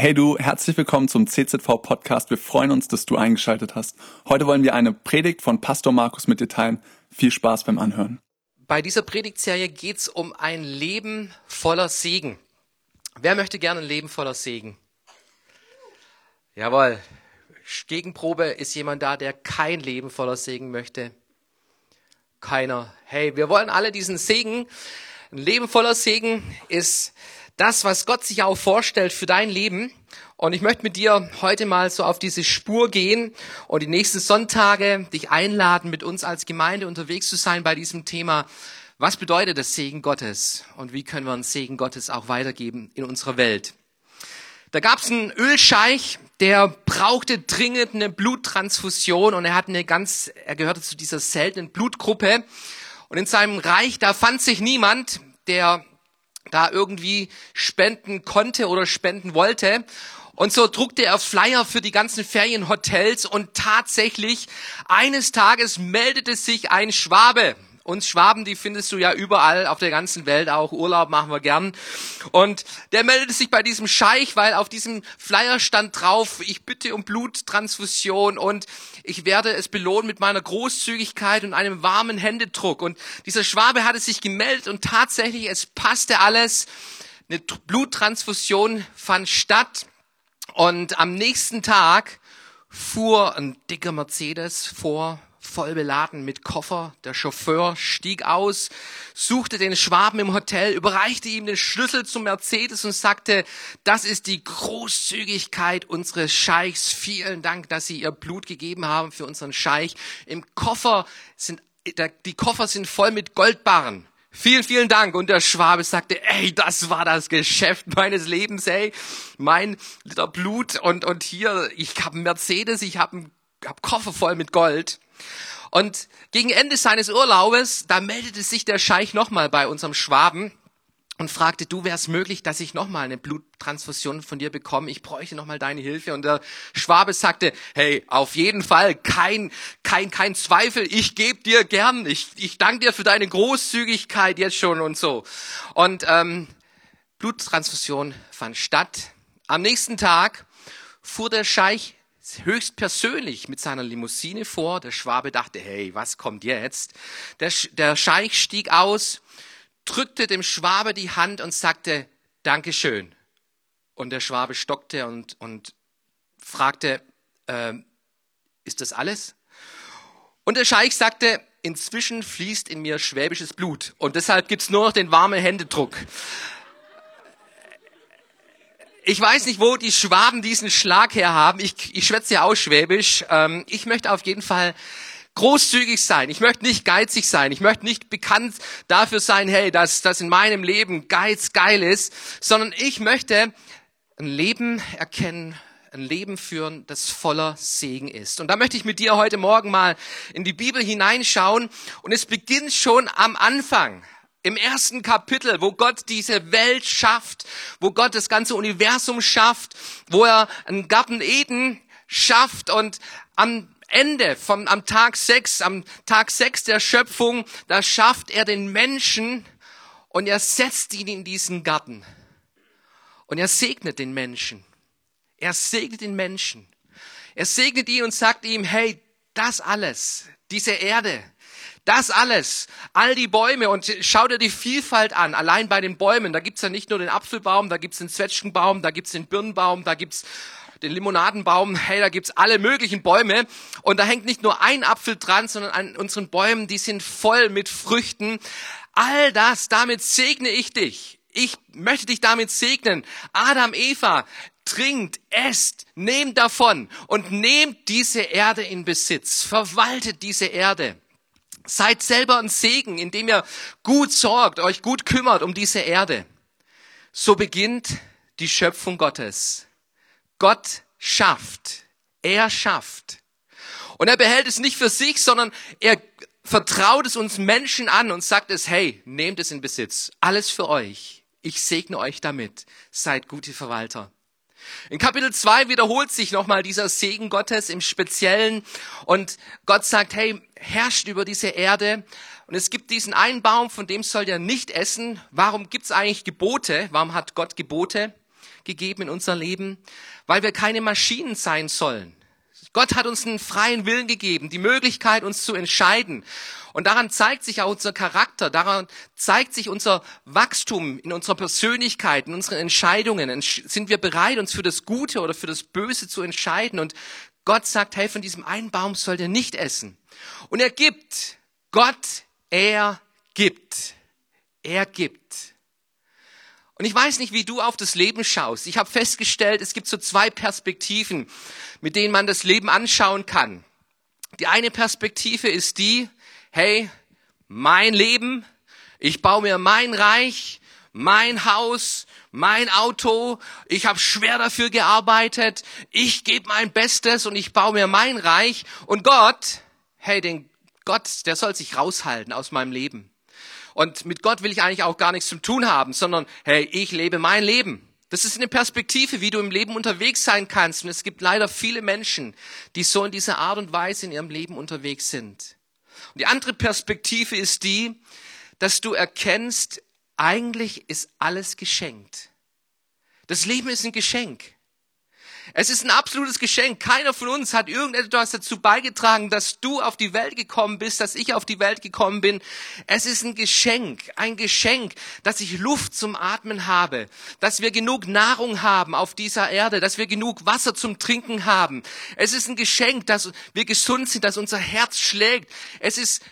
Hey du, herzlich willkommen zum CZV Podcast. Wir freuen uns, dass du eingeschaltet hast. Heute wollen wir eine Predigt von Pastor Markus mit dir teilen. Viel Spaß beim Anhören. Bei dieser Predigtserie geht es um ein Leben voller Segen. Wer möchte gerne ein Leben voller Segen? Jawohl. Gegenprobe ist jemand da, der kein Leben voller Segen möchte. Keiner. Hey, wir wollen alle diesen Segen. Ein Leben voller Segen ist das, was Gott sich auch vorstellt für dein Leben. Und ich möchte mit dir heute mal so auf diese Spur gehen und die nächsten Sonntage dich einladen, mit uns als Gemeinde unterwegs zu sein bei diesem Thema. Was bedeutet das Segen Gottes und wie können wir einen Segen Gottes auch weitergeben in unserer Welt? Da gab es einen Ölscheich, der brauchte dringend eine Bluttransfusion und er hat eine ganz, er gehörte zu dieser seltenen Blutgruppe. Und in seinem Reich, da fand sich niemand, der da irgendwie spenden konnte oder spenden wollte. Und so druckte er Flyer für die ganzen Ferienhotels und tatsächlich eines Tages meldete sich ein Schwabe uns Schwaben, die findest du ja überall auf der ganzen Welt auch. Urlaub machen wir gern. Und der meldete sich bei diesem Scheich, weil auf diesem Flyer stand drauf, ich bitte um Bluttransfusion und ich werde es belohnen mit meiner Großzügigkeit und einem warmen Händedruck. Und dieser Schwabe hatte sich gemeldet und tatsächlich, es passte alles. Eine Bluttransfusion fand statt. Und am nächsten Tag fuhr ein dicker Mercedes vor voll beladen mit Koffer. Der Chauffeur stieg aus, suchte den Schwaben im Hotel, überreichte ihm den Schlüssel zum Mercedes und sagte, das ist die Großzügigkeit unseres Scheichs. Vielen Dank, dass Sie Ihr Blut gegeben haben für unseren Scheich. Im Koffer sind, die Koffer sind voll mit Goldbarren. Vielen, vielen Dank. Und der Schwabe sagte, ey, das war das Geschäft meines Lebens, ey. Mein Liter Blut und, und hier, ich habe einen Mercedes, ich habe einen hab Koffer voll mit Gold. Und gegen Ende seines Urlaubes, da meldete sich der Scheich nochmal bei unserem Schwaben und fragte, du wär's möglich, dass ich nochmal eine Bluttransfusion von dir bekomme? Ich bräuchte nochmal deine Hilfe. Und der Schwabe sagte, hey, auf jeden Fall, kein, kein, kein Zweifel, ich gebe dir gern. Ich, ich danke dir für deine Großzügigkeit jetzt schon und so. Und ähm, Bluttransfusion fand statt. Am nächsten Tag fuhr der Scheich höchstpersönlich mit seiner Limousine vor. Der Schwabe dachte, hey, was kommt jetzt? Der, der Scheich stieg aus, drückte dem Schwabe die Hand und sagte, Dankeschön. Und der Schwabe stockte und, und fragte, äh, ist das alles? Und der Scheich sagte, inzwischen fließt in mir schwäbisches Blut und deshalb gibt's nur noch den warmen Händedruck. Ich weiß nicht, wo die Schwaben diesen Schlag her haben. Ich, ich schwätze ja auch Schwäbisch. Ähm, ich möchte auf jeden Fall großzügig sein. Ich möchte nicht geizig sein. Ich möchte nicht bekannt dafür sein, hey, dass das in meinem Leben Geiz geil ist, sondern ich möchte ein Leben erkennen, ein Leben führen, das voller Segen ist. Und da möchte ich mit dir heute Morgen mal in die Bibel hineinschauen. Und es beginnt schon am Anfang. Im ersten Kapitel, wo Gott diese Welt schafft, wo Gott das ganze Universum schafft, wo er einen Garten Eden schafft und am Ende vom, am Tag sechs, am Tag sechs der Schöpfung, da schafft er den Menschen und er setzt ihn in diesen Garten. Und er segnet den Menschen. Er segnet den Menschen. Er segnet ihn und sagt ihm, hey, das alles, diese Erde, das alles, all die Bäume und schau dir die Vielfalt an. Allein bei den Bäumen, da gibt's ja nicht nur den Apfelbaum, da gibt's den Zwetschgenbaum, da gibt's den Birnbaum, da gibt's den Limonadenbaum, hey, da gibt's alle möglichen Bäume und da hängt nicht nur ein Apfel dran, sondern an unseren Bäumen, die sind voll mit Früchten. All das, damit segne ich dich. Ich möchte dich damit segnen. Adam, Eva, trinkt, esst, nehmt davon und nehmt diese Erde in Besitz. Verwaltet diese Erde. Seid selber ein Segen, indem ihr gut sorgt, euch gut kümmert um diese Erde. So beginnt die Schöpfung Gottes. Gott schafft. Er schafft. Und er behält es nicht für sich, sondern er vertraut es uns Menschen an und sagt es, hey, nehmt es in Besitz. Alles für euch. Ich segne euch damit. Seid gute Verwalter. In Kapitel 2 wiederholt sich nochmal dieser Segen Gottes im Speziellen und Gott sagt, hey, herrscht über diese Erde und es gibt diesen einen Baum, von dem soll ihr nicht essen. Warum gibt's eigentlich Gebote? Warum hat Gott Gebote gegeben in unser Leben, weil wir keine Maschinen sein sollen. Gott hat uns einen freien Willen gegeben, die Möglichkeit, uns zu entscheiden. Und daran zeigt sich auch unser Charakter, daran zeigt sich unser Wachstum in unserer Persönlichkeit, in unseren Entscheidungen. Sind wir bereit, uns für das Gute oder für das Böse zu entscheiden? Und Gott sagt, hey, von diesem einen Baum sollt ihr nicht essen. Und er gibt. Gott, er gibt. Er gibt. Und ich weiß nicht, wie du auf das Leben schaust. Ich habe festgestellt, es gibt so zwei Perspektiven, mit denen man das Leben anschauen kann. Die eine Perspektive ist die, hey, mein Leben, ich baue mir mein Reich, mein Haus, mein Auto, ich habe schwer dafür gearbeitet, ich gebe mein Bestes und ich baue mir mein Reich. Und Gott, hey, den Gott, der soll sich raushalten aus meinem Leben. Und mit Gott will ich eigentlich auch gar nichts zu tun haben, sondern hey, ich lebe mein Leben. Das ist eine Perspektive, wie du im Leben unterwegs sein kannst. Und es gibt leider viele Menschen, die so in dieser Art und Weise in ihrem Leben unterwegs sind. Und die andere Perspektive ist die, dass du erkennst, eigentlich ist alles geschenkt. Das Leben ist ein Geschenk. Es ist ein absolutes Geschenk. Keiner von uns hat irgendetwas dazu beigetragen, dass du auf die Welt gekommen bist, dass ich auf die Welt gekommen bin. Es ist ein Geschenk, ein Geschenk, dass ich Luft zum Atmen habe, dass wir genug Nahrung haben auf dieser Erde, dass wir genug Wasser zum Trinken haben. Es ist ein Geschenk, dass wir gesund sind, dass unser Herz schlägt. Es ist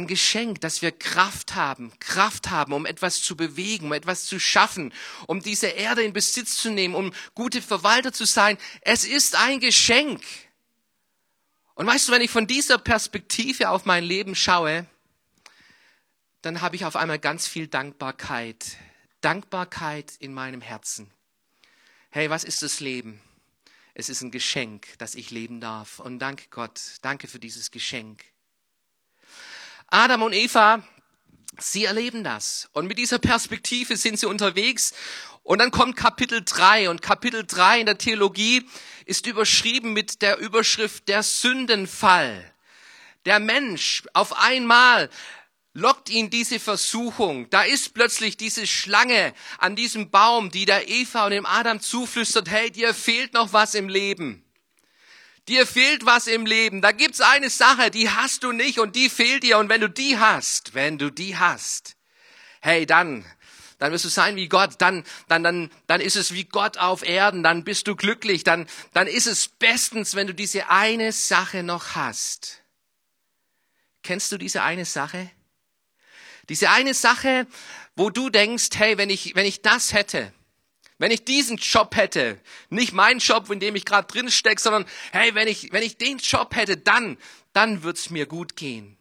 ein Geschenk, dass wir Kraft haben, Kraft haben, um etwas zu bewegen, um etwas zu schaffen, um diese Erde in Besitz zu nehmen, um gute Verwalter zu sein. Es ist ein Geschenk. Und weißt du, wenn ich von dieser Perspektive auf mein Leben schaue, dann habe ich auf einmal ganz viel Dankbarkeit. Dankbarkeit in meinem Herzen. Hey, was ist das Leben? Es ist ein Geschenk, das ich leben darf. Und danke Gott, danke für dieses Geschenk. Adam und Eva, sie erleben das. Und mit dieser Perspektive sind sie unterwegs. Und dann kommt Kapitel 3. Und Kapitel 3 in der Theologie ist überschrieben mit der Überschrift der Sündenfall. Der Mensch auf einmal lockt ihn diese Versuchung. Da ist plötzlich diese Schlange an diesem Baum, die der Eva und dem Adam zuflüstert, hey, dir fehlt noch was im Leben. Dir fehlt was im Leben. Da gibt's eine Sache, die hast du nicht und die fehlt dir. Und wenn du die hast, wenn du die hast, hey, dann, dann wirst du sein wie Gott. Dann, dann, dann, dann ist es wie Gott auf Erden. Dann bist du glücklich. Dann, dann ist es bestens, wenn du diese eine Sache noch hast. Kennst du diese eine Sache? Diese eine Sache, wo du denkst, hey, wenn ich, wenn ich das hätte, wenn ich diesen Job hätte, nicht meinen Job, in dem ich gerade drin stecke, sondern hey, wenn ich, wenn ich den Job hätte, dann, dann wird's mir gut gehen.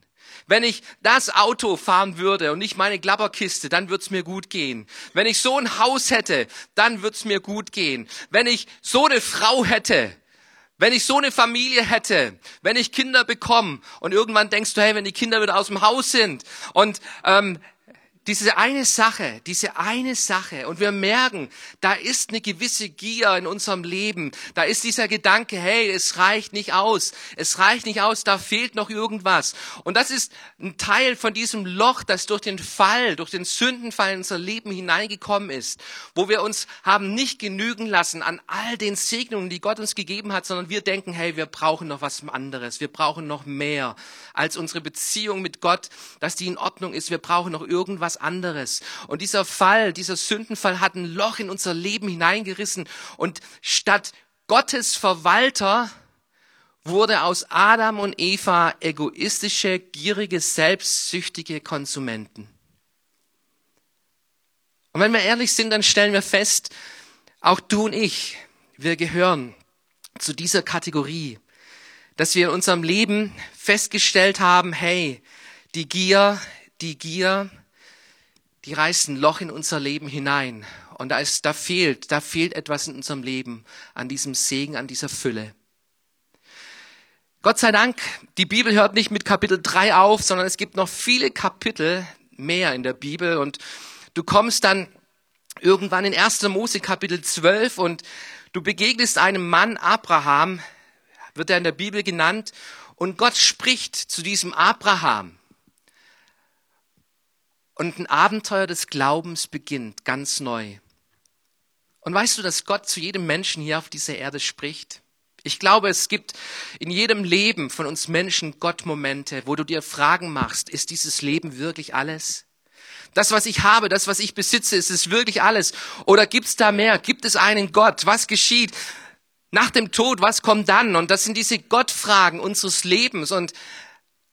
Wenn ich das Auto fahren würde und nicht meine Glabberkiste, dann wird's mir gut gehen. Wenn ich so ein Haus hätte, dann wird's mir gut gehen. Wenn ich so eine Frau hätte, wenn ich so eine Familie hätte, wenn ich Kinder bekomme und irgendwann denkst du, hey, wenn die Kinder wieder aus dem Haus sind und ähm, diese eine Sache, diese eine Sache. Und wir merken, da ist eine gewisse Gier in unserem Leben. Da ist dieser Gedanke, hey, es reicht nicht aus. Es reicht nicht aus, da fehlt noch irgendwas. Und das ist ein Teil von diesem Loch, das durch den Fall, durch den Sündenfall in unser Leben hineingekommen ist, wo wir uns haben nicht genügen lassen an all den Segnungen, die Gott uns gegeben hat, sondern wir denken, hey, wir brauchen noch was anderes. Wir brauchen noch mehr als unsere Beziehung mit Gott, dass die in Ordnung ist. Wir brauchen noch irgendwas anderes. Und dieser Fall, dieser Sündenfall hat ein Loch in unser Leben hineingerissen. Und statt Gottes Verwalter wurde aus Adam und Eva egoistische, gierige, selbstsüchtige Konsumenten. Und wenn wir ehrlich sind, dann stellen wir fest, auch du und ich, wir gehören zu dieser Kategorie, dass wir in unserem Leben festgestellt haben, hey, die Gier, die Gier, die reißt ein Loch in unser Leben hinein. Und da ist, da fehlt, da fehlt etwas in unserem Leben an diesem Segen, an dieser Fülle. Gott sei Dank, die Bibel hört nicht mit Kapitel 3 auf, sondern es gibt noch viele Kapitel mehr in der Bibel und du kommst dann irgendwann in 1. Mose Kapitel 12 und du begegnest einem Mann, Abraham, wird er in der Bibel genannt, und Gott spricht zu diesem Abraham. Und ein Abenteuer des Glaubens beginnt ganz neu. Und weißt du, dass Gott zu jedem Menschen hier auf dieser Erde spricht? Ich glaube, es gibt in jedem Leben von uns Menschen Gott-Momente, wo du dir Fragen machst, ist dieses Leben wirklich alles? Das, was ich habe, das, was ich besitze, ist es wirklich alles? Oder gibt es da mehr? Gibt es einen Gott? Was geschieht nach dem Tod? Was kommt dann? Und das sind diese Gottfragen unseres Lebens. Und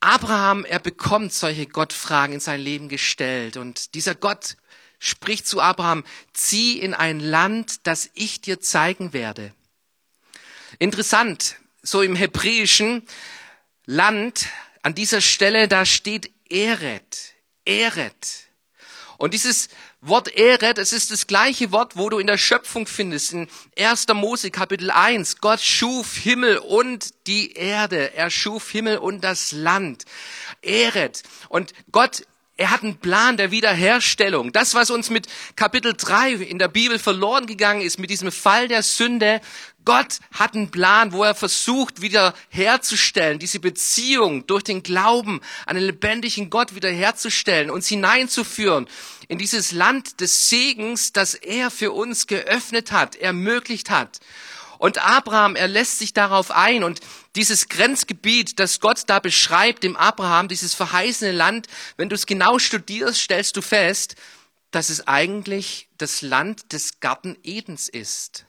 Abraham, er bekommt solche Gottfragen in sein Leben gestellt. Und dieser Gott spricht zu Abraham, zieh in ein Land, das ich dir zeigen werde. Interessant, so im hebräischen Land, an dieser Stelle, da steht Eret. Eret. Und dieses Wort Eret, es ist das gleiche Wort, wo du in der Schöpfung findest, in 1. Mose Kapitel 1. Gott schuf Himmel und die Erde. Er schuf Himmel und das Land. Eret. Und Gott er hat einen Plan der Wiederherstellung. Das, was uns mit Kapitel 3 in der Bibel verloren gegangen ist, mit diesem Fall der Sünde, Gott hat einen Plan, wo er versucht, wiederherzustellen, diese Beziehung durch den Glauben an den lebendigen Gott wiederherzustellen, uns hineinzuführen in dieses Land des Segens, das er für uns geöffnet hat, ermöglicht hat. Und Abraham, er lässt sich darauf ein und dieses Grenzgebiet, das Gott da beschreibt dem Abraham, dieses verheißene Land, wenn du es genau studierst, stellst du fest, dass es eigentlich das Land des Garten Edens ist.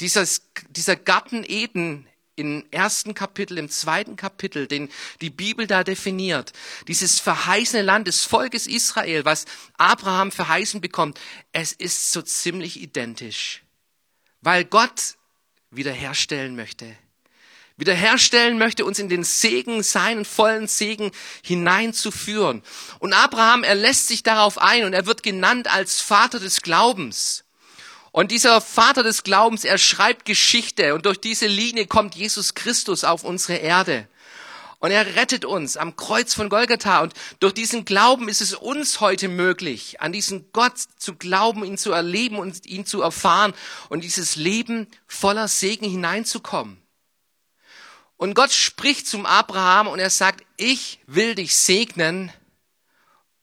Dieses, dieser Garten Eden im ersten Kapitel, im zweiten Kapitel, den die Bibel da definiert, dieses verheißene Land des Volkes Israel, was Abraham verheißen bekommt, es ist so ziemlich identisch. Weil Gott wiederherstellen möchte. Wiederherstellen möchte, uns in den Segen, seinen vollen Segen hineinzuführen. Und Abraham, er lässt sich darauf ein und er wird genannt als Vater des Glaubens. Und dieser Vater des Glaubens, er schreibt Geschichte und durch diese Linie kommt Jesus Christus auf unsere Erde. Und er rettet uns am Kreuz von Golgatha. Und durch diesen Glauben ist es uns heute möglich, an diesen Gott zu glauben, ihn zu erleben und ihn zu erfahren und dieses Leben voller Segen hineinzukommen. Und Gott spricht zum Abraham und er sagt, ich will dich segnen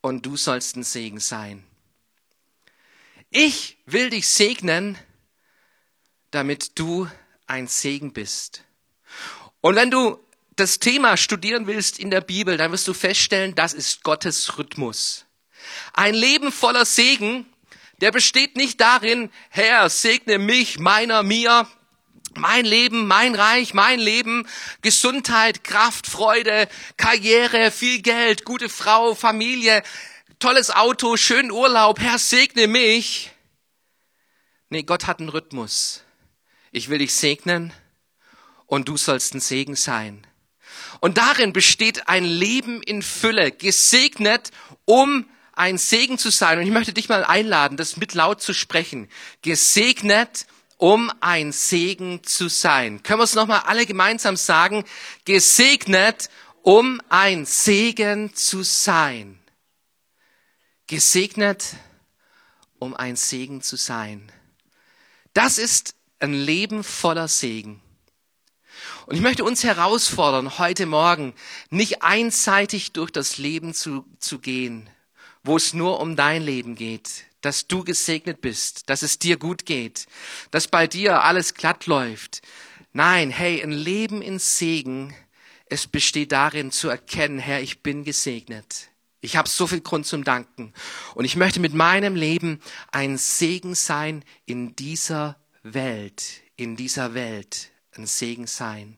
und du sollst ein Segen sein. Ich will dich segnen, damit du ein Segen bist. Und wenn du das Thema studieren willst in der Bibel, dann wirst du feststellen, das ist Gottes Rhythmus. Ein Leben voller Segen, der besteht nicht darin, Herr, segne mich, meiner, mir, mein Leben, mein Reich, mein Leben, Gesundheit, Kraft, Freude, Karriere, viel Geld, gute Frau, Familie, tolles Auto, schönen Urlaub, Herr, segne mich. Nee, Gott hat einen Rhythmus. Ich will dich segnen und du sollst ein Segen sein. Und darin besteht ein Leben in Fülle, gesegnet, um ein Segen zu sein. Und ich möchte dich mal einladen, das mit laut zu sprechen. Gesegnet, um ein Segen zu sein. Können wir es nochmal alle gemeinsam sagen? Gesegnet, um ein Segen zu sein. Gesegnet, um ein Segen zu sein. Das ist ein Leben voller Segen. Und ich möchte uns herausfordern, heute Morgen nicht einseitig durch das Leben zu, zu gehen, wo es nur um dein Leben geht, dass du gesegnet bist, dass es dir gut geht, dass bei dir alles glatt läuft. Nein, hey, ein Leben in Segen, es besteht darin zu erkennen, Herr, ich bin gesegnet. Ich habe so viel Grund zum Danken. Und ich möchte mit meinem Leben ein Segen sein in dieser Welt, in dieser Welt ein Segen sein.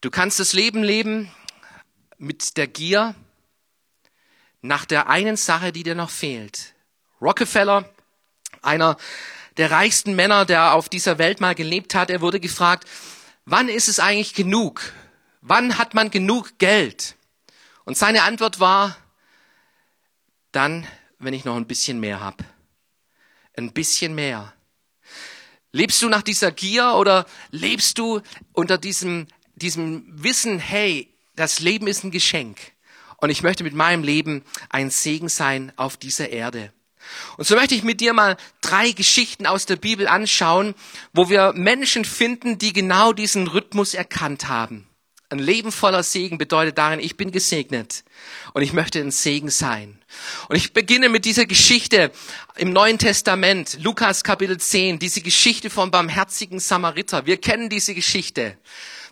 Du kannst das Leben leben mit der Gier nach der einen Sache, die dir noch fehlt. Rockefeller, einer der reichsten Männer, der auf dieser Welt mal gelebt hat, er wurde gefragt, wann ist es eigentlich genug? Wann hat man genug Geld? Und seine Antwort war, dann, wenn ich noch ein bisschen mehr habe. Ein bisschen mehr. Lebst du nach dieser Gier oder lebst du unter diesem, diesem Wissen, hey, das Leben ist ein Geschenk und ich möchte mit meinem Leben ein Segen sein auf dieser Erde. Und so möchte ich mit dir mal drei Geschichten aus der Bibel anschauen, wo wir Menschen finden, die genau diesen Rhythmus erkannt haben. Ein Leben voller Segen bedeutet darin, ich bin gesegnet und ich möchte ein Segen sein. Und ich beginne mit dieser Geschichte im Neuen Testament, Lukas Kapitel 10, diese Geschichte vom barmherzigen Samariter. Wir kennen diese Geschichte.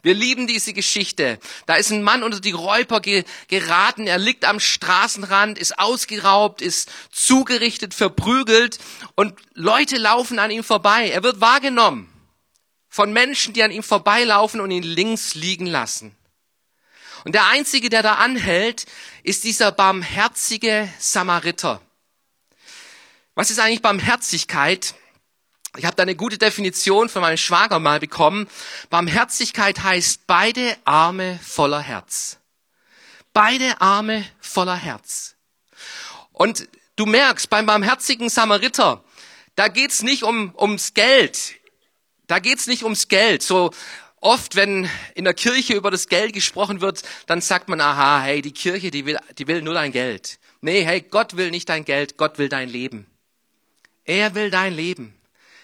Wir lieben diese Geschichte. Da ist ein Mann unter die Räuber ge geraten. Er liegt am Straßenrand, ist ausgeraubt, ist zugerichtet, verprügelt und Leute laufen an ihm vorbei. Er wird wahrgenommen von Menschen, die an ihm vorbeilaufen und ihn links liegen lassen. Und der Einzige, der da anhält, ist dieser barmherzige Samariter. Was ist eigentlich Barmherzigkeit? Ich habe da eine gute Definition von meinem Schwager mal bekommen. Barmherzigkeit heißt beide Arme voller Herz. Beide Arme voller Herz. Und du merkst, beim barmherzigen Samariter, da geht's nicht um, ums Geld. Da geht's nicht ums Geld. So oft, wenn in der Kirche über das Geld gesprochen wird, dann sagt man, aha, hey, die Kirche, die will, die will nur dein Geld. Nee, hey, Gott will nicht dein Geld, Gott will dein Leben. Er will dein Leben.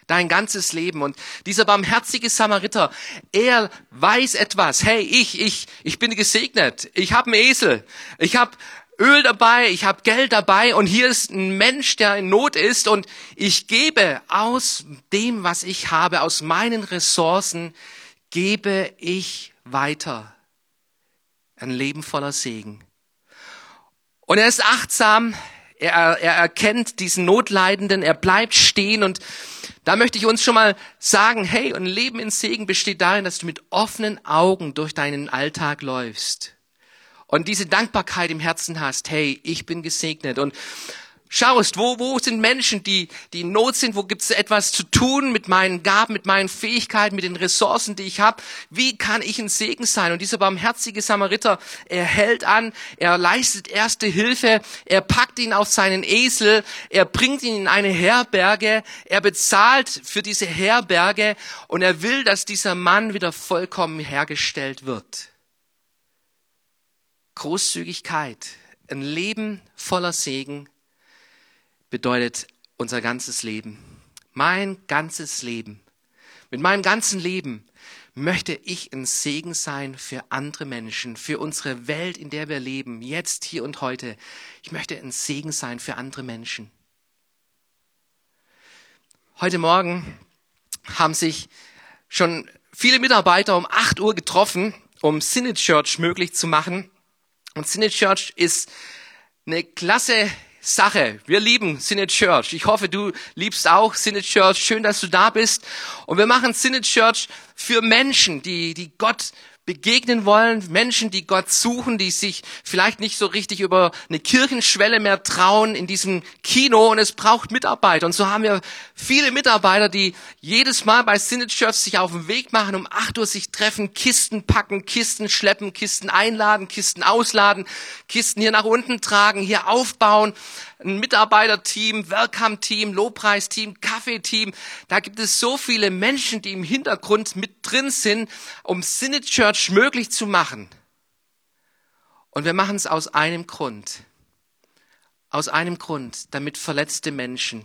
Dein ganzes Leben. Und dieser barmherzige Samariter, er weiß etwas. Hey, ich, ich, ich bin gesegnet. Ich habe einen Esel. Ich habe Öl dabei, ich habe Geld dabei und hier ist ein Mensch, der in Not ist und ich gebe aus dem, was ich habe, aus meinen Ressourcen, gebe ich weiter. Ein Leben voller Segen. Und er ist achtsam, er, er erkennt diesen Notleidenden, er bleibt stehen und da möchte ich uns schon mal sagen, hey, ein Leben in Segen besteht darin, dass du mit offenen Augen durch deinen Alltag läufst und diese Dankbarkeit im Herzen hast, hey, ich bin gesegnet und schaust, wo, wo sind Menschen, die, die in Not sind, wo gibt es etwas zu tun mit meinen Gaben, mit meinen Fähigkeiten, mit den Ressourcen, die ich habe, wie kann ich ein Segen sein? Und dieser barmherzige Samariter, er hält an, er leistet erste Hilfe, er packt ihn auf seinen Esel, er bringt ihn in eine Herberge, er bezahlt für diese Herberge und er will, dass dieser Mann wieder vollkommen hergestellt wird. Großzügigkeit, ein Leben voller Segen bedeutet unser ganzes Leben. Mein ganzes Leben. Mit meinem ganzen Leben möchte ich ein Segen sein für andere Menschen, für unsere Welt, in der wir leben, jetzt, hier und heute. Ich möchte ein Segen sein für andere Menschen. Heute Morgen haben sich schon viele Mitarbeiter um 8 Uhr getroffen, um Synod Church möglich zu machen. Und Synod Church ist eine klasse Sache. Wir lieben Synod Church. Ich hoffe, du liebst auch Synod Church. Schön, dass du da bist. Und wir machen Synod Church für Menschen, die, die Gott begegnen wollen, Menschen, die Gott suchen, die sich vielleicht nicht so richtig über eine Kirchenschwelle mehr trauen in diesem Kino und es braucht Mitarbeiter. Und so haben wir viele Mitarbeiter, die jedes Mal bei Synod sich auf den Weg machen, um acht Uhr sich treffen, Kisten packen, Kisten schleppen, Kisten einladen, Kisten ausladen, Kisten hier nach unten tragen, hier aufbauen, ein Mitarbeiterteam, Welcome-Team, Lobpreisteam, Kaffeeteam. Da gibt es so viele Menschen, die im Hintergrund mit drin sind, um Synod Church möglich zu machen. Und wir machen es aus einem Grund. Aus einem Grund, damit verletzte Menschen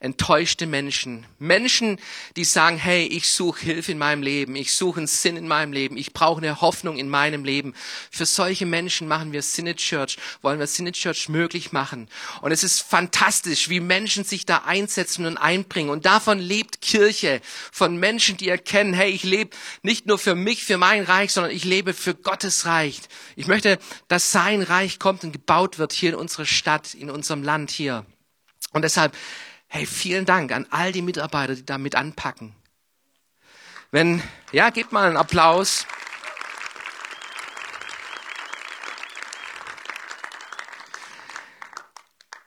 enttäuschte Menschen. Menschen, die sagen, hey, ich suche Hilfe in meinem Leben, ich suche einen Sinn in meinem Leben, ich brauche eine Hoffnung in meinem Leben. Für solche Menschen machen wir Synod Church, wollen wir Synod Church möglich machen. Und es ist fantastisch, wie Menschen sich da einsetzen und einbringen. Und davon lebt Kirche, von Menschen, die erkennen, hey, ich lebe nicht nur für mich, für mein Reich, sondern ich lebe für Gottes Reich. Ich möchte, dass sein Reich kommt und gebaut wird hier in unserer Stadt, in unserem Land hier. Und deshalb Hey, vielen Dank an all die Mitarbeiter, die damit anpacken. Wenn, ja, gebt mal einen Applaus.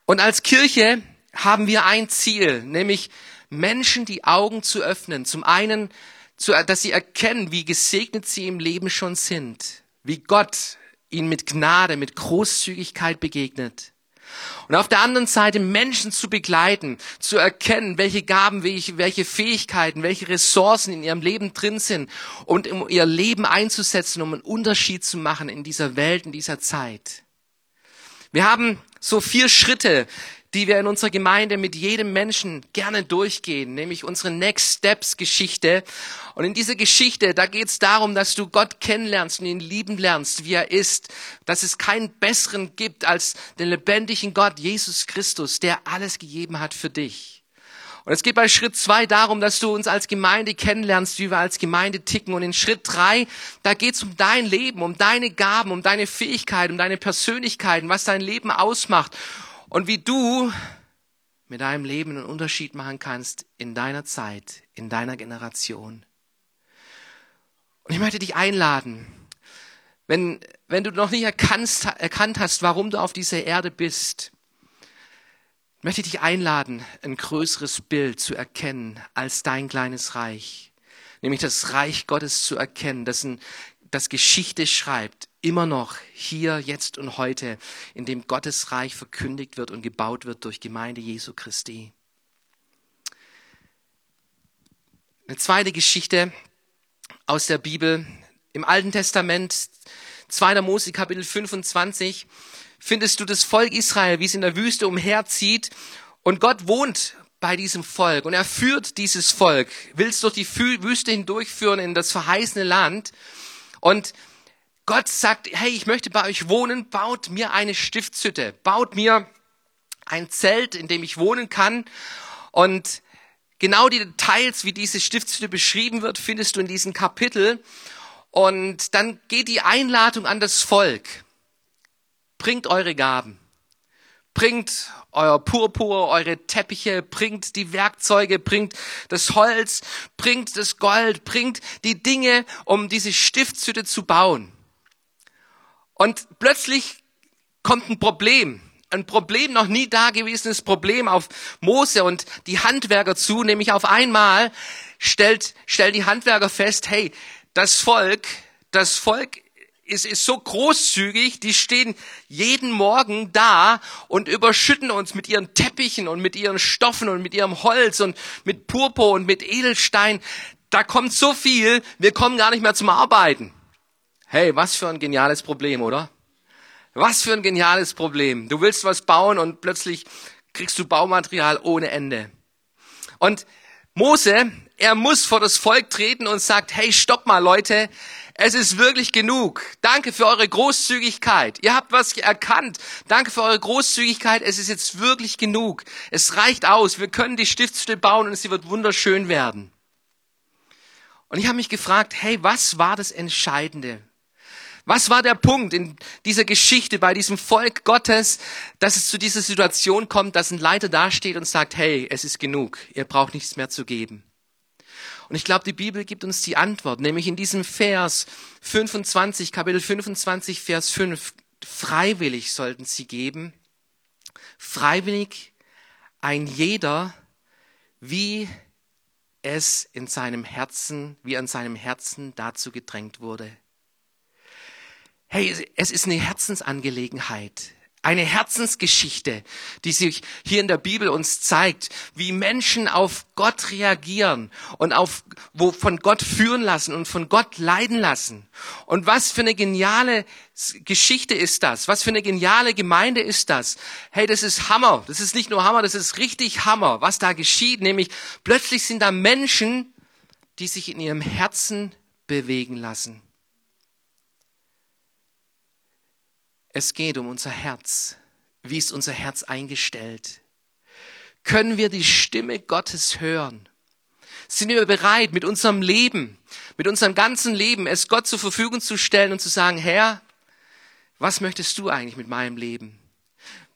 Und als Kirche haben wir ein Ziel, nämlich Menschen die Augen zu öffnen. Zum einen, dass sie erkennen, wie gesegnet sie im Leben schon sind, wie Gott ihnen mit Gnade, mit Großzügigkeit begegnet. Und auf der anderen Seite Menschen zu begleiten, zu erkennen, welche Gaben, welche Fähigkeiten, welche Ressourcen in ihrem Leben drin sind und um ihr Leben einzusetzen, um einen Unterschied zu machen in dieser Welt, in dieser Zeit. Wir haben so vier Schritte, die wir in unserer Gemeinde mit jedem Menschen gerne durchgehen, nämlich unsere Next Steps Geschichte. Und in dieser Geschichte, da geht es darum, dass du Gott kennenlernst und ihn lieben lernst, wie er ist, dass es keinen besseren gibt als den lebendigen Gott, Jesus Christus, der alles gegeben hat für dich. Und es geht bei Schritt zwei darum, dass du uns als Gemeinde kennenlernst, wie wir als Gemeinde ticken. Und in Schritt drei, da geht es um dein Leben, um deine Gaben, um deine Fähigkeiten, um deine Persönlichkeiten, was dein Leben ausmacht und wie du mit deinem Leben einen Unterschied machen kannst in deiner Zeit, in deiner Generation. Und ich möchte dich einladen, wenn, wenn du noch nicht erkannt, erkannt hast, warum du auf dieser Erde bist, möchte ich dich einladen, ein größeres Bild zu erkennen als dein kleines Reich, nämlich das Reich Gottes zu erkennen, das, das Geschichte schreibt, immer noch hier, jetzt und heute, in dem Gottes Reich verkündigt wird und gebaut wird durch Gemeinde Jesu Christi. Eine zweite Geschichte aus der Bibel im Alten Testament, 2. Mose Kapitel 25 findest du das Volk Israel, wie es in der Wüste umherzieht. Und Gott wohnt bei diesem Volk und er führt dieses Volk, will es durch die Wüste hindurchführen in das verheißene Land. Und Gott sagt, hey, ich möchte bei euch wohnen, baut mir eine Stiftshütte, baut mir ein Zelt, in dem ich wohnen kann. Und genau die Details, wie diese Stiftshütte beschrieben wird, findest du in diesem Kapitel. Und dann geht die Einladung an das Volk bringt eure Gaben. Bringt euer Purpur, eure Teppiche, bringt die Werkzeuge, bringt das Holz, bringt das Gold, bringt die Dinge, um diese Stiftshütte zu bauen. Und plötzlich kommt ein Problem. Ein Problem, noch nie dagewesenes Problem auf Mose und die Handwerker zu, nämlich auf einmal stellt, stellt die Handwerker fest, hey, das Volk, das Volk ist, ist so großzügig, die stehen jeden Morgen da und überschütten uns mit ihren Teppichen und mit ihren Stoffen und mit ihrem Holz und mit Purpur und mit Edelstein. Da kommt so viel, wir kommen gar nicht mehr zum Arbeiten. Hey, was für ein geniales Problem, oder? Was für ein geniales Problem. Du willst was bauen und plötzlich kriegst du Baumaterial ohne Ende. Und Mose, er muss vor das Volk treten und sagt, hey, stopp mal Leute, es ist wirklich genug. Danke für eure Großzügigkeit. Ihr habt was erkannt. Danke für eure Großzügigkeit. Es ist jetzt wirklich genug. Es reicht aus. Wir können die Stiftshütte bauen und sie wird wunderschön werden. Und ich habe mich gefragt, hey, was war das Entscheidende? Was war der Punkt in dieser Geschichte bei diesem Volk Gottes, dass es zu dieser Situation kommt, dass ein Leiter dasteht und sagt, hey, es ist genug. Ihr braucht nichts mehr zu geben. Und ich glaube, die Bibel gibt uns die Antwort, nämlich in diesem Vers 25, Kapitel 25, Vers 5. Freiwillig sollten sie geben. Freiwillig ein jeder, wie es in seinem Herzen, wie an seinem Herzen dazu gedrängt wurde. Hey, es ist eine Herzensangelegenheit. Eine Herzensgeschichte, die sich hier in der Bibel uns zeigt, wie Menschen auf Gott reagieren und auf, wo von Gott führen lassen und von Gott leiden lassen. Und was für eine geniale Geschichte ist das? Was für eine geniale Gemeinde ist das? Hey, das ist Hammer. Das ist nicht nur Hammer, das ist richtig Hammer, was da geschieht. Nämlich plötzlich sind da Menschen, die sich in ihrem Herzen bewegen lassen. Es geht um unser Herz. Wie ist unser Herz eingestellt? Können wir die Stimme Gottes hören? Sind wir bereit, mit unserem Leben, mit unserem ganzen Leben, es Gott zur Verfügung zu stellen und zu sagen, Herr, was möchtest du eigentlich mit meinem Leben?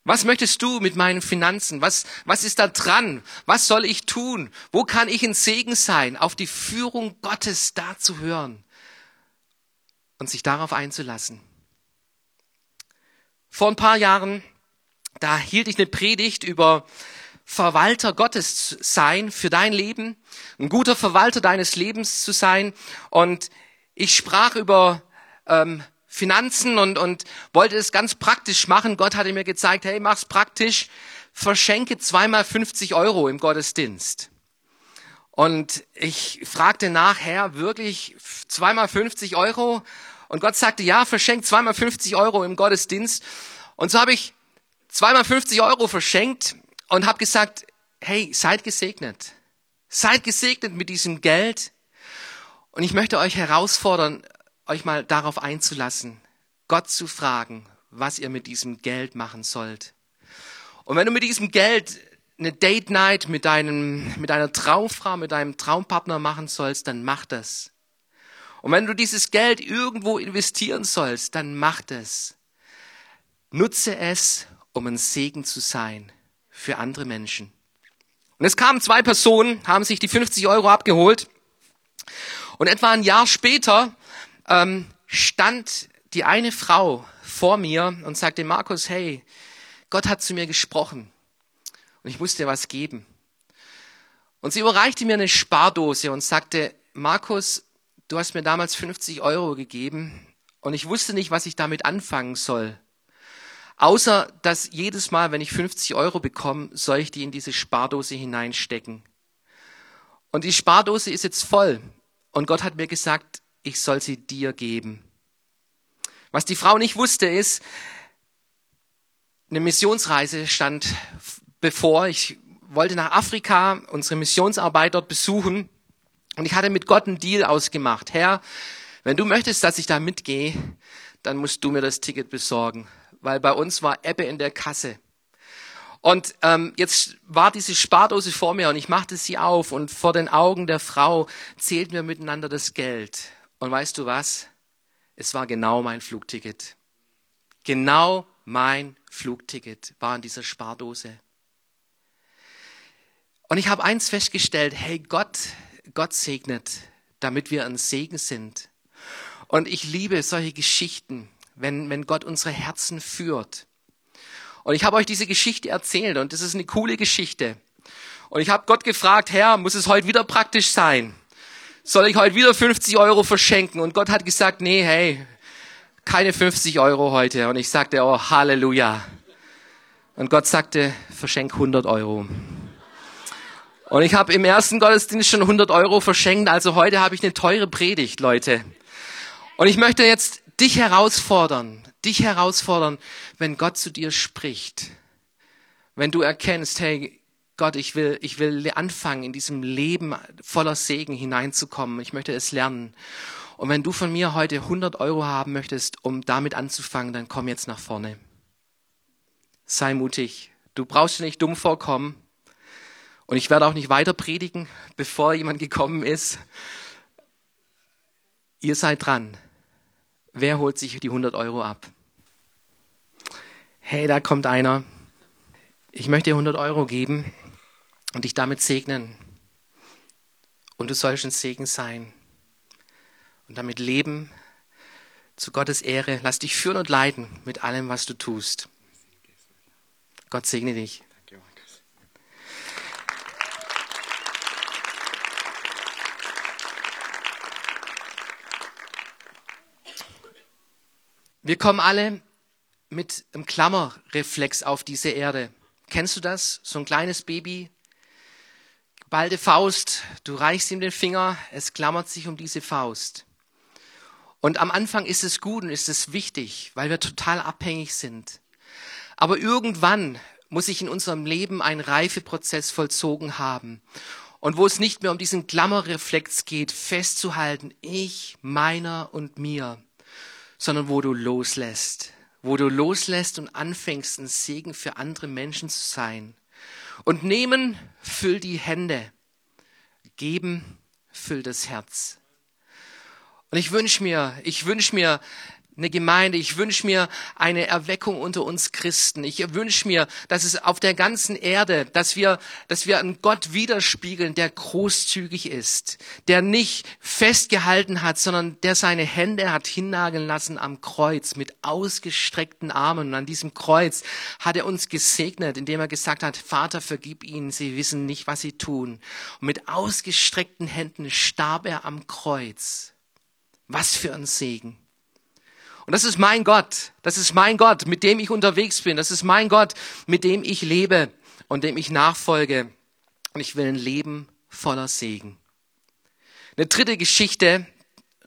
Was möchtest du mit meinen Finanzen? Was, was ist da dran? Was soll ich tun? Wo kann ich ein Segen sein? Auf die Führung Gottes da zu hören und sich darauf einzulassen. Vor ein paar Jahren, da hielt ich eine Predigt über Verwalter Gottes sein für dein Leben, ein guter Verwalter deines Lebens zu sein. Und ich sprach über ähm, Finanzen und, und wollte es ganz praktisch machen. Gott hatte mir gezeigt, hey, mach's praktisch, verschenke zweimal 50 Euro im Gottesdienst. Und ich fragte nach, Herr, wirklich zweimal 50 Euro? Und Gott sagte, ja, verschenkt zweimal 50 Euro im Gottesdienst. Und so habe ich zweimal 50 Euro verschenkt und habe gesagt, hey, seid gesegnet. Seid gesegnet mit diesem Geld. Und ich möchte euch herausfordern, euch mal darauf einzulassen, Gott zu fragen, was ihr mit diesem Geld machen sollt. Und wenn du mit diesem Geld eine Date Night mit deinem, mit deiner Traumfrau, mit deinem Traumpartner machen sollst, dann mach das. Und wenn du dieses Geld irgendwo investieren sollst, dann mach das. Nutze es, um ein Segen zu sein für andere Menschen. Und es kamen zwei Personen, haben sich die 50 Euro abgeholt. Und etwa ein Jahr später ähm, stand die eine Frau vor mir und sagte, Markus, hey, Gott hat zu mir gesprochen und ich musste was geben. Und sie überreichte mir eine Spardose und sagte, Markus, du hast mir damals 50 Euro gegeben und ich wusste nicht, was ich damit anfangen soll. Außer, dass jedes Mal, wenn ich 50 Euro bekomme, soll ich die in diese Spardose hineinstecken. Und die Spardose ist jetzt voll. Und Gott hat mir gesagt, ich soll sie dir geben. Was die Frau nicht wusste, ist, eine Missionsreise stand bevor. Ich wollte nach Afrika unsere Missionsarbeit dort besuchen. Und ich hatte mit Gott einen Deal ausgemacht. Herr, wenn du möchtest, dass ich da mitgehe, dann musst du mir das Ticket besorgen. Weil bei uns war Ebbe in der Kasse. Und ähm, jetzt war diese Spardose vor mir und ich machte sie auf und vor den Augen der Frau zählten wir miteinander das Geld. Und weißt du was? Es war genau mein Flugticket. Genau mein Flugticket war in dieser Spardose. Und ich habe eins festgestellt, hey Gott, Gott segnet, damit wir ein Segen sind. Und ich liebe solche Geschichten, wenn, wenn Gott unsere Herzen führt. Und ich habe euch diese Geschichte erzählt und das ist eine coole Geschichte. Und ich habe Gott gefragt, Herr, muss es heute wieder praktisch sein? soll ich heute wieder 50 Euro verschenken? Und Gott hat gesagt, nee, hey, keine 50 Euro heute. Und ich sagte, oh, Halleluja. Und Gott sagte, verschenk 100 Euro. Und ich habe im ersten Gottesdienst schon 100 Euro verschenkt, also heute habe ich eine teure Predigt, Leute. Und ich möchte jetzt dich herausfordern, dich herausfordern, wenn Gott zu dir spricht, wenn du erkennst, hey, Gott, ich will, ich will anfangen, in diesem Leben voller Segen hineinzukommen. Ich möchte es lernen. Und wenn du von mir heute 100 Euro haben möchtest, um damit anzufangen, dann komm jetzt nach vorne. Sei mutig. Du brauchst dir nicht dumm vorkommen. Und ich werde auch nicht weiter predigen, bevor jemand gekommen ist. Ihr seid dran. Wer holt sich die 100 Euro ab? Hey, da kommt einer. Ich möchte dir 100 Euro geben und dich damit segnen. Und du sollst ein Segen sein. Und damit leben zu Gottes Ehre. Lass dich führen und leiten mit allem, was du tust. Gott segne dich. Wir kommen alle mit einem Klammerreflex auf diese Erde. Kennst du das? So ein kleines Baby ballte Faust, du reichst ihm den Finger, es klammert sich um diese Faust. Und am Anfang ist es gut und ist es wichtig, weil wir total abhängig sind. Aber irgendwann muss sich in unserem Leben ein Reifeprozess vollzogen haben. Und wo es nicht mehr um diesen Klammerreflex geht, festzuhalten, ich, meiner und mir, sondern wo du loslässt, wo du loslässt und anfängst, ein Segen für andere Menschen zu sein. Und nehmen füllt die Hände, geben füllt das Herz. Und ich wünsche mir, ich wünsche mir, eine Gemeinde. Ich wünsche mir eine Erweckung unter uns Christen. Ich wünsche mir, dass es auf der ganzen Erde, dass wir, dass wir einen Gott widerspiegeln, der großzügig ist, der nicht festgehalten hat, sondern der seine Hände hat hinnageln lassen am Kreuz mit ausgestreckten Armen. Und an diesem Kreuz hat er uns gesegnet, indem er gesagt hat, Vater, vergib ihnen, sie wissen nicht, was sie tun. Und mit ausgestreckten Händen starb er am Kreuz. Was für ein Segen. Und das ist mein Gott. Das ist mein Gott, mit dem ich unterwegs bin. Das ist mein Gott, mit dem ich lebe und dem ich nachfolge. Und ich will ein Leben voller Segen. Eine dritte Geschichte,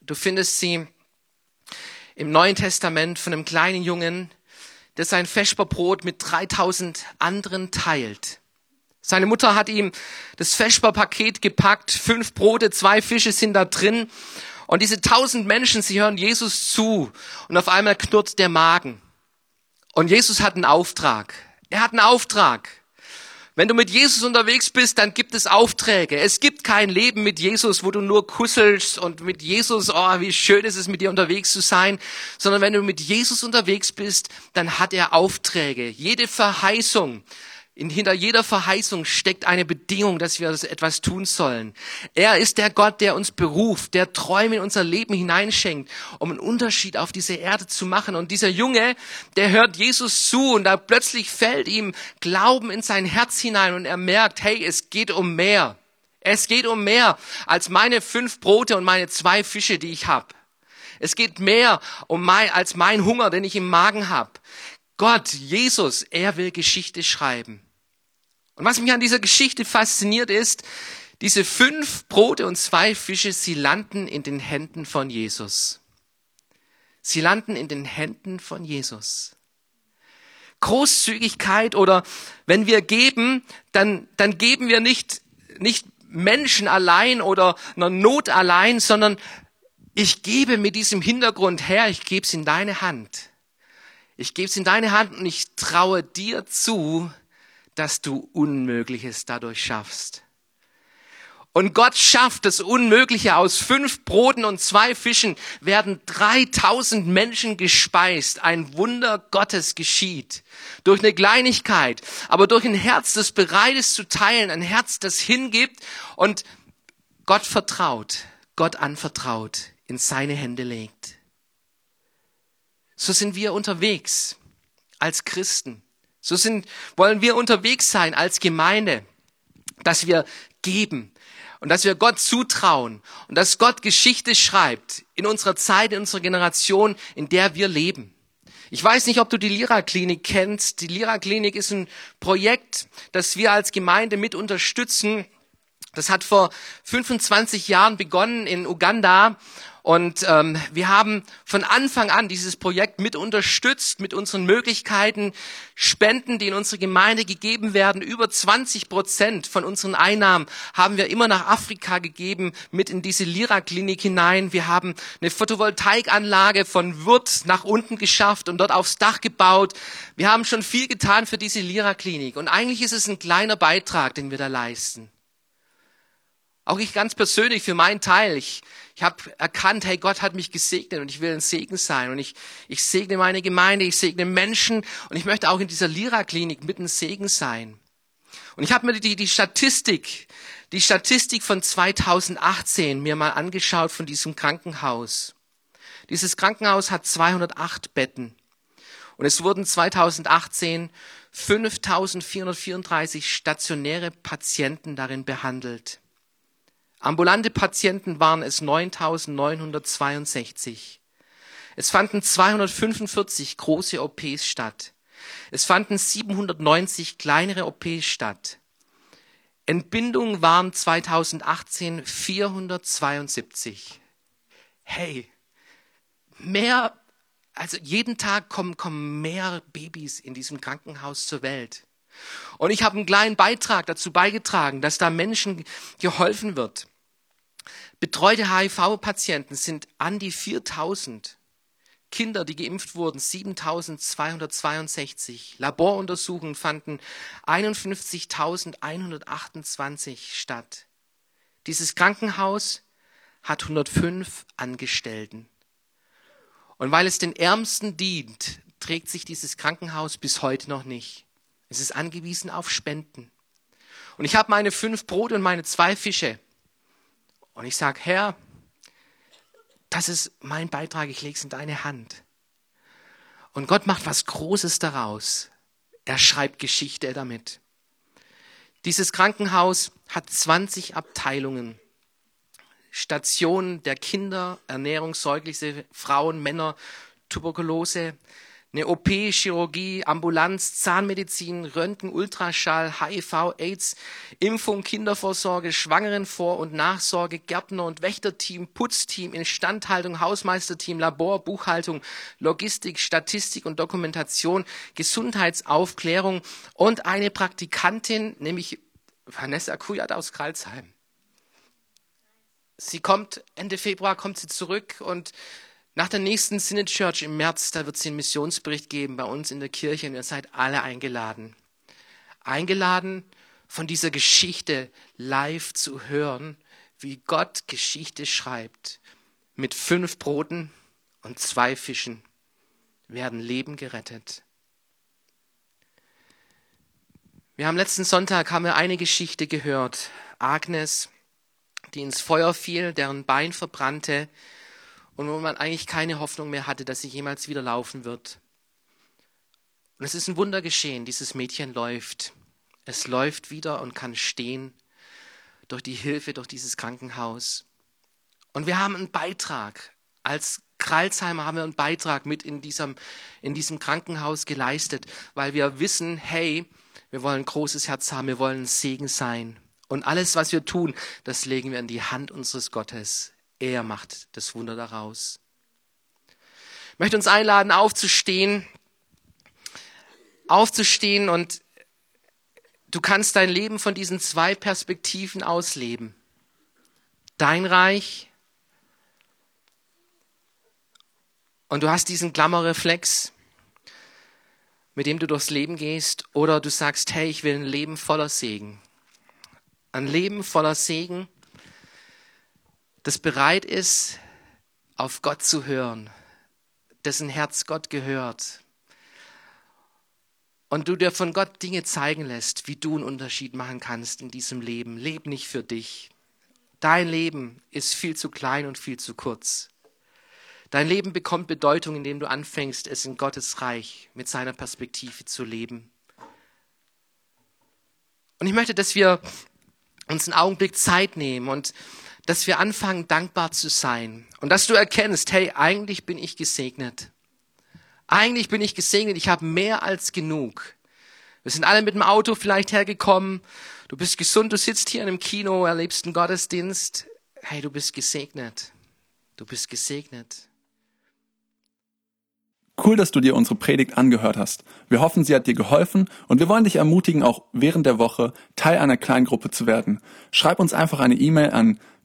du findest sie im Neuen Testament von einem kleinen Jungen, der sein Vesperbrot mit 3000 anderen teilt. Seine Mutter hat ihm das Vesperpaket gepackt, fünf Brote, zwei Fische sind da drin. Und diese tausend Menschen, sie hören Jesus zu und auf einmal knurrt der Magen. Und Jesus hat einen Auftrag. Er hat einen Auftrag. Wenn du mit Jesus unterwegs bist, dann gibt es Aufträge. Es gibt kein Leben mit Jesus, wo du nur kusselst und mit Jesus, oh, wie schön ist es, mit dir unterwegs zu sein, sondern wenn du mit Jesus unterwegs bist, dann hat er Aufträge. Jede Verheißung, in, hinter jeder Verheißung steckt eine Bedingung, dass wir etwas tun sollen. Er ist der Gott, der uns beruft, der Träume in unser Leben hineinschenkt, um einen Unterschied auf diese Erde zu machen. Und dieser Junge, der hört Jesus zu und da plötzlich fällt ihm Glauben in sein Herz hinein und er merkt, hey, es geht um mehr. Es geht um mehr als meine fünf Brote und meine zwei Fische, die ich habe. Es geht mehr um mein, als mein Hunger, den ich im Magen habe. Gott, Jesus, er will Geschichte schreiben. Und was mich an dieser Geschichte fasziniert ist, diese fünf Brote und zwei Fische, sie landen in den Händen von Jesus. Sie landen in den Händen von Jesus. Großzügigkeit oder wenn wir geben, dann, dann geben wir nicht, nicht Menschen allein oder einer Not allein, sondern ich gebe mit diesem Hintergrund her, ich gebe es in deine Hand. Ich gebe es in deine Hand und ich traue dir zu, dass du Unmögliches dadurch schaffst. Und Gott schafft das Unmögliche. Aus fünf Broten und zwei Fischen werden 3000 Menschen gespeist. Ein Wunder Gottes geschieht. Durch eine Kleinigkeit, aber durch ein Herz, das bereit ist zu teilen, ein Herz, das hingibt und Gott vertraut, Gott anvertraut, in seine Hände legt. So sind wir unterwegs als Christen. So sind, wollen wir unterwegs sein als Gemeinde, dass wir geben und dass wir Gott zutrauen und dass Gott Geschichte schreibt in unserer Zeit, in unserer Generation, in der wir leben. Ich weiß nicht, ob du die Lira-Klinik kennst. Die Lira-Klinik ist ein Projekt, das wir als Gemeinde mit unterstützen. Das hat vor 25 Jahren begonnen in Uganda und ähm, wir haben von Anfang an dieses Projekt mit unterstützt, mit unseren Möglichkeiten, Spenden, die in unsere Gemeinde gegeben werden. Über 20 Prozent von unseren Einnahmen haben wir immer nach Afrika gegeben, mit in diese Lira-Klinik hinein. Wir haben eine Photovoltaikanlage von Würth nach unten geschafft und dort aufs Dach gebaut. Wir haben schon viel getan für diese Lira-Klinik. Und eigentlich ist es ein kleiner Beitrag, den wir da leisten. Auch ich ganz persönlich für meinen Teil. Ich, ich habe erkannt, hey, Gott hat mich gesegnet und ich will ein Segen sein. Und ich, ich segne meine Gemeinde, ich segne Menschen und ich möchte auch in dieser Lira-Klinik mit ein Segen sein. Und ich habe mir die, die Statistik, die Statistik von 2018 mir mal angeschaut von diesem Krankenhaus. Dieses Krankenhaus hat 208 Betten. Und es wurden 2018 5434 stationäre Patienten darin behandelt. Ambulante Patienten waren es 9.962. Es fanden 245 große OPs statt. Es fanden 790 kleinere OPs statt. Entbindungen waren 2018 472. Hey, mehr, also jeden Tag kommen, kommen mehr Babys in diesem Krankenhaus zur Welt. Und ich habe einen kleinen Beitrag dazu beigetragen, dass da Menschen geholfen wird. Betreute HIV-Patienten sind an die 4000. Kinder, die geimpft wurden, 7262. Laboruntersuchungen fanden 51.128 statt. Dieses Krankenhaus hat 105 Angestellten. Und weil es den Ärmsten dient, trägt sich dieses Krankenhaus bis heute noch nicht. Es ist angewiesen auf Spenden. Und ich habe meine fünf Brote und meine zwei Fische. Und ich sage, Herr, das ist mein Beitrag, ich lege es in deine Hand. Und Gott macht was Großes daraus. Er schreibt Geschichte damit. Dieses Krankenhaus hat 20 Abteilungen. Stationen der Kinder, Ernährung, Säugliche, Frauen, Männer, Tuberkulose, eine OP, Chirurgie, Ambulanz, Zahnmedizin, Röntgen, Ultraschall, HIV, AIDS, Impfung, Kindervorsorge, Schwangerenvor- und Nachsorge, Gärtner- und Wächterteam, Putzteam, Instandhaltung, Hausmeisterteam, Labor, Buchhaltung, Logistik, Statistik und Dokumentation, Gesundheitsaufklärung und eine Praktikantin, nämlich Vanessa Kujat aus Kralsheim. Sie kommt, Ende Februar kommt sie zurück und nach der nächsten Synod Church im März, da wird es einen Missionsbericht geben bei uns in der Kirche und ihr seid alle eingeladen. Eingeladen, von dieser Geschichte live zu hören, wie Gott Geschichte schreibt. Mit fünf Broten und zwei Fischen werden Leben gerettet. Wir haben letzten Sonntag haben wir eine Geschichte gehört. Agnes, die ins Feuer fiel, deren Bein verbrannte, und wo man eigentlich keine Hoffnung mehr hatte, dass sie jemals wieder laufen wird. Und es ist ein Wunder geschehen, dieses Mädchen läuft. Es läuft wieder und kann stehen durch die Hilfe, durch dieses Krankenhaus. Und wir haben einen Beitrag. Als Kralsheimer haben wir einen Beitrag mit in diesem, in diesem Krankenhaus geleistet, weil wir wissen, hey, wir wollen ein großes Herz haben, wir wollen ein Segen sein. Und alles, was wir tun, das legen wir in die Hand unseres Gottes. Er macht das Wunder daraus. Ich möchte uns einladen, aufzustehen, aufzustehen und du kannst dein Leben von diesen zwei Perspektiven ausleben. Dein Reich und du hast diesen Klammerreflex, mit dem du durchs Leben gehst, oder du sagst, hey, ich will ein Leben voller Segen. Ein Leben voller Segen das bereit ist, auf Gott zu hören, dessen Herz Gott gehört. Und du dir von Gott Dinge zeigen lässt, wie du einen Unterschied machen kannst in diesem Leben. Leb nicht für dich. Dein Leben ist viel zu klein und viel zu kurz. Dein Leben bekommt Bedeutung, indem du anfängst, es in Gottes Reich mit seiner Perspektive zu leben. Und ich möchte, dass wir uns einen Augenblick Zeit nehmen und dass wir anfangen, dankbar zu sein. Und dass du erkennst, hey, eigentlich bin ich gesegnet. Eigentlich bin ich gesegnet, ich habe mehr als genug. Wir sind alle mit dem Auto vielleicht hergekommen. Du bist gesund, du sitzt hier in einem Kino, erlebst einen Gottesdienst. Hey, du bist gesegnet. Du bist gesegnet. Cool, dass du dir unsere Predigt angehört hast. Wir hoffen, sie hat dir geholfen und wir wollen dich ermutigen, auch während der Woche Teil einer Kleingruppe zu werden. Schreib uns einfach eine E-Mail an